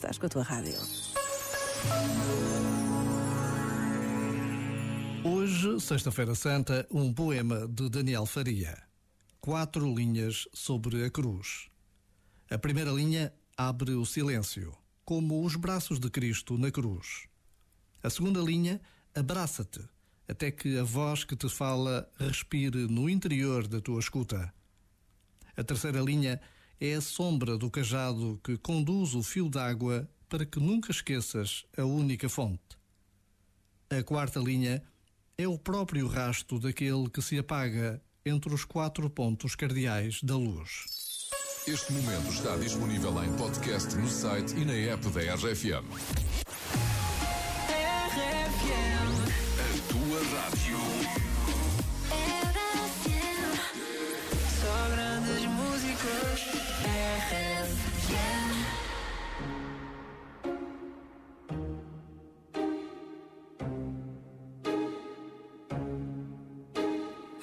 estás com a tua rádio. Hoje, Sexta-feira Santa, um poema de Daniel Faria. Quatro linhas sobre a cruz. A primeira linha abre o silêncio, como os braços de Cristo na cruz. A segunda linha abraça-te, até que a voz que te fala respire no interior da tua escuta. A terceira linha é a sombra do cajado que conduz o fio d'água para que nunca esqueças a única fonte. A quarta linha é o próprio rasto daquele que se apaga entre os quatro pontos cardeais da luz. Este momento está disponível em podcast no site e na app da RFM.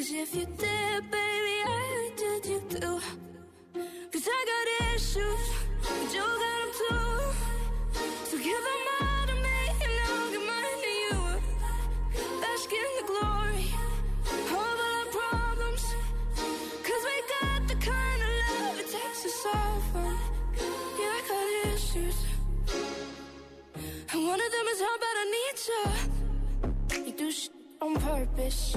Cause if you did, baby, I judge you too. Cause I got issues, but you got them too. So give them all to me, and I'll give mine to you. Bask in the glory of all our problems. Cause we got the kind of love it takes to them. Yeah, I got issues. And one of them is how bad I need you. You do shit on purpose.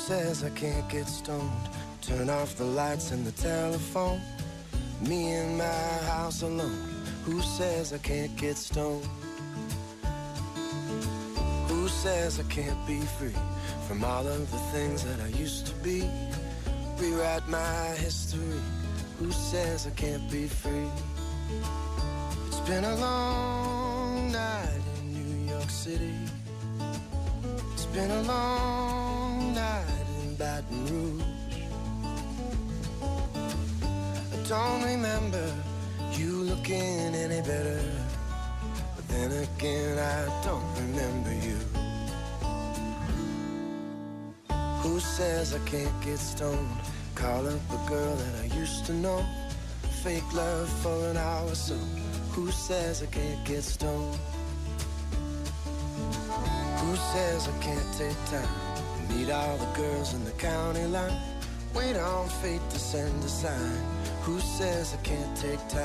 says I can't get stoned? Turn off the lights and the telephone. Me in my house alone. Who says I can't get stoned? Who says I can't be free from all of the things that I used to be? Rewrite my history. Who says I can't be free? It's been a long night in New York City. It's been a long don't remember you looking any better. But then again, I don't remember you. Who says I can't get stoned? Call up a girl that I used to know. Fake love for an hour so. Who says I can't get stoned? Who says I can't take time? Meet all the girls in the county line. Wait on fate to send a sign. Who says I can't take time?